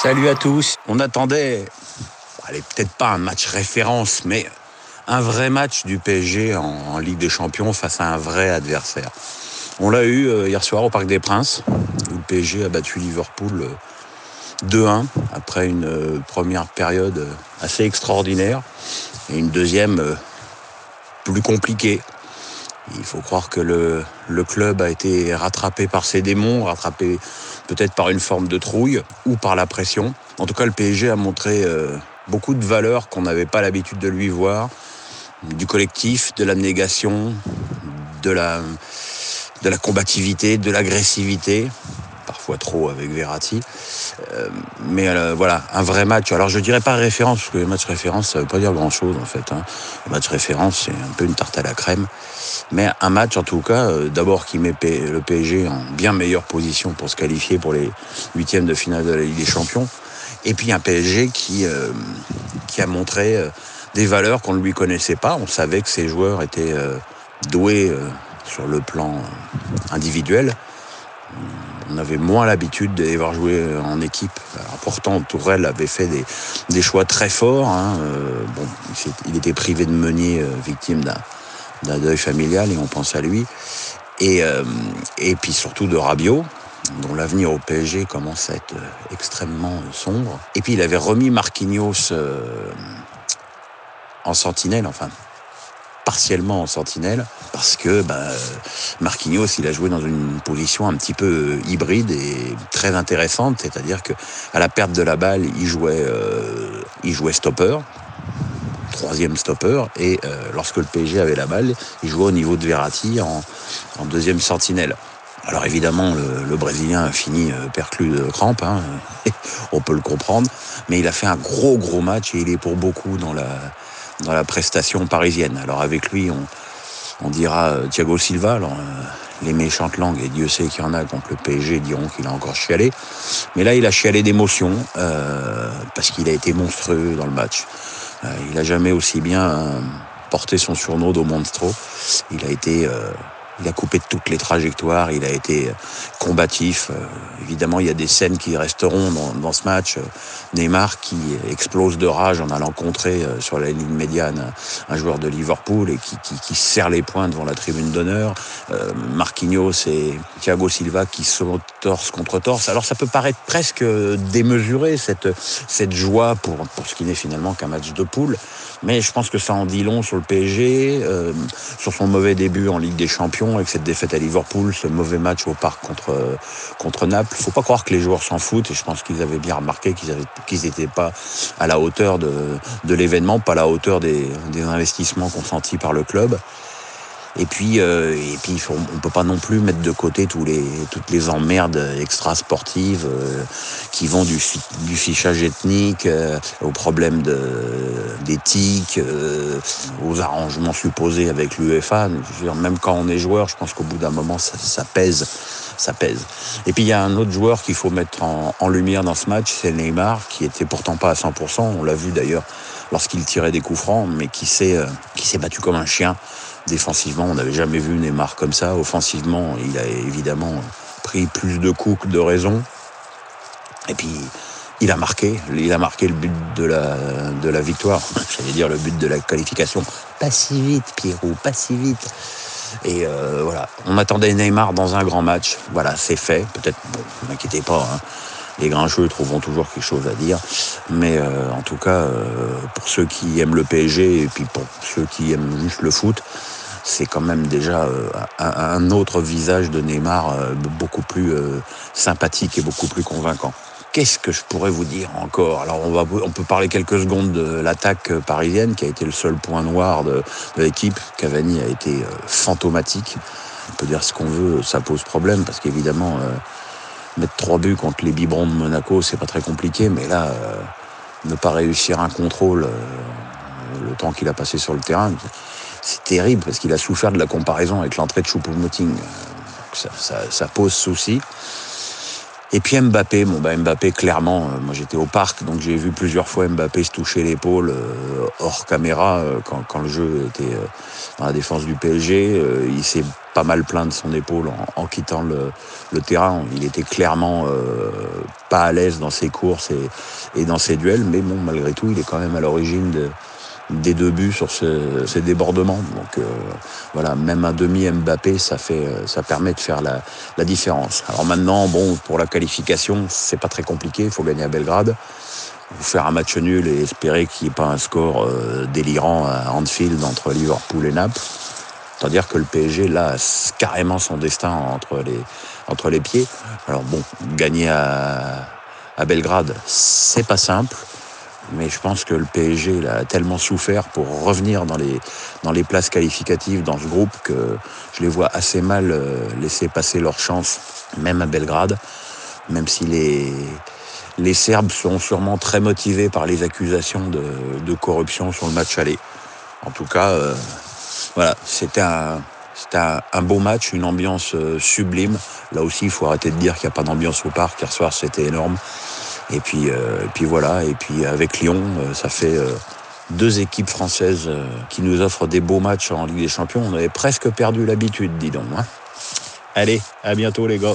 Salut à tous. On attendait, allez, peut-être pas un match référence, mais un vrai match du PSG en, Ligue des Champions face à un vrai adversaire. On l'a eu euh, hier soir au Parc des Princes, où le PSG a battu Liverpool 2-1 euh, après une euh, première période assez extraordinaire et une deuxième plus compliquée. Il faut croire que le, club a été rattrapé par ses démons, rattrapé peut-être par une forme de trouille ou par la pression. En tout cas, le PSG a montré beaucoup de valeurs qu'on n'avait pas l'habitude de lui voir du collectif, de l'abnégation, de la, de la combativité, de l'agressivité, parfois trop avec Verratti. Euh, mais euh, voilà, un vrai match. Alors je dirais pas référence, parce que les matchs référence, ça veut pas dire grand-chose en fait. Hein. Le match référence, c'est un peu une tarte à la crème. Mais un match en tout cas, euh, d'abord qui met le PSG en bien meilleure position pour se qualifier pour les huitièmes de finale de la Ligue des Champions. Et puis un PSG qui, qui a montré des valeurs qu'on ne lui connaissait pas. On savait que ces joueurs étaient euh, doués euh, sur le plan euh, individuel. On avait moins l'habitude de les voir jouer en équipe. pourtant, Tourelle avait fait des, choix très forts. Hein. bon, il était privé de Meunier, victime d'un deuil familial, et on pense à lui. Et, et puis surtout de Rabiot, dont l'avenir au PSG commence à être extrêmement sombre. Et puis il avait remis Marquinhos en sentinelle, enfin partiellement en sentinelle, parce que bah, Marquinhos, il a joué dans une position un petit peu hybride et très intéressante, c'est-à-dire que à la perte de la balle, il jouait, euh, il jouait stopper, troisième stopper, et euh, lorsque le PSG avait la balle, il jouait au niveau de Verratti en, deuxième sentinelle. Alors évidemment, le, Brésilien a fini euh, perclus de crampes, hein, on peut le comprendre, mais il a fait un gros gros match et il est pour beaucoup dans la dans la prestation parisienne. Alors avec lui, on, dira euh, Thiago Silva. Alors, les méchantes langues, et Dieu sait qu'il y en a contre le PSG, diront qu'il a encore chialé. Mais là, il a chialé d'émotion, parce qu'il a été monstrueux dans le match. Il n'a jamais aussi bien porté son surnom au Monstro. Il a été il a coupé toutes les trajectoires, il a été combatif. Euh, évidemment, il y a des scènes qui resteront dans, ce match. Euh, Neymar qui explose de rage en allant contrer euh, sur la ligne médiane un joueur de Liverpool et qui, serre les poings devant la tribune d'honneur. Marquinhos et Thiago Silva qui sont torse contre torse. Alors ça peut paraître presque démesuré cette, cette joie pour, pour ce qui n'est finalement qu'un match de poule. Mais je pense que ça en dit long sur le PSG, sur son mauvais début en Ligue des Champions avec cette défaite à Liverpool, ce mauvais match au parc contre, contre Naples. Il faut pas croire que les joueurs s'en foutent et je pense qu'ils avaient bien remarqué qu'ils n'étaient pas à la hauteur de, l'événement, pas à la hauteur des investissements consentis par le club. Et puis, euh, et puis on ne peut pas non plus mettre de côté tous les, toutes les emmerdes extra-sportives euh, qui vont du, du fichage ethnique euh, aux problèmes d'éthique, aux arrangements supposés avec l'UEFA. Même quand on est joueur, je pense qu'au bout d'un moment, ça, pèse. Ça pèse. Et puis il y a un autre joueur qu'il faut mettre en, lumière dans ce match, c'est Neymar, qui était pourtant pas à 100%. On l'a vu d'ailleurs lorsqu'il tirait des coups francs, mais qui s'est battu comme un chien. Défensivement, on n'avait jamais vu Neymar comme ça. Offensivement, il a évidemment pris plus de coups que de raison. Et puis, il a marqué. Il a marqué le but de la, de la victoire. J'allais dire le but de la qualification. Pas si vite, Pierrot, pas si vite. Et euh, voilà, on attendait Neymar dans un grand match. Voilà, c'est fait. Peut-être, bon, ne m'inquiétez pas. Hein. Les grincheux trouveront toujours quelque chose à dire. Mais euh, en tout cas, euh, pour ceux qui aiment le PSG et puis pour ceux qui aiment juste le foot, c'est quand même déjà euh, un, autre visage de Neymar euh, beaucoup plus euh, sympathique et beaucoup plus convaincant. Qu'est-ce que je pourrais vous dire encore? Alors on, peut parler quelques secondes de l'attaque parisienne qui a été le seul point noir de, l'équipe. Cavani a été fantomatique. On peut dire ce qu'on veut, ça pose problème parce qu'évidemment mettre trois buts contre les biberons de Monaco, c'est pas très compliqué, mais là ne pas réussir un contrôle le temps qu'il a passé sur le terrain, c'est terrible parce qu'il a souffert de la comparaison avec l'entrée de Choupo-Moting. Ça, ça, pose souci. Et puis Mbappé, bon bah Mbappé clairement, euh, moi j'étais au parc donc j'ai vu plusieurs fois Mbappé se toucher l'épaule euh, hors caméra euh, quand, quand, le jeu était dans la défense du PSG. il s'est pas mal plaint de son épaule en, quittant le, terrain. Il était clairement euh, pas à l'aise dans ses courses et, dans ses duels, mais bon, malgré tout, il est quand même à l'origine des deux buts sur ces débordements. Donc voilà, même un demi Mbappé, ça fait, ça permet de faire la, différence. Alors maintenant, bon, pour la qualification, c'est pas très compliqué. Il faut gagner à Belgrade vous faire un match nul et espérer qu'il n'y ait pas un score euh, délirant à Anfield entre Liverpool et Naples. C'est-à-dire que le PSG, là, carrément son destin entre les, pieds. Alors bon, gagner à Belgrade, c'est pas simple. Mais je pense que le PSG a tellement souffert pour revenir dans les, dans les places qualificatives dans ce groupe que je les vois assez mal euh, laisser passer leur chance, même à Belgrade, même si les, les Serbes sont sûrement très motivés par les accusations de, corruption sur le match aller. En tout cas, euh, voilà, c'était un, un, beau match, une ambiance euh, sublime. Là aussi, il faut arrêter de dire qu'il n'y a pas d'ambiance au parc. Hier soir, c'était énorme. Et puis, euh, puis voilà. Et puis avec Lyon, ça fait deux équipes françaises qui nous offrent des beaux matchs en Ligue des Champions. On avait presque perdu l'habitude, dis donc. Hein. Allez, à bientôt les gars.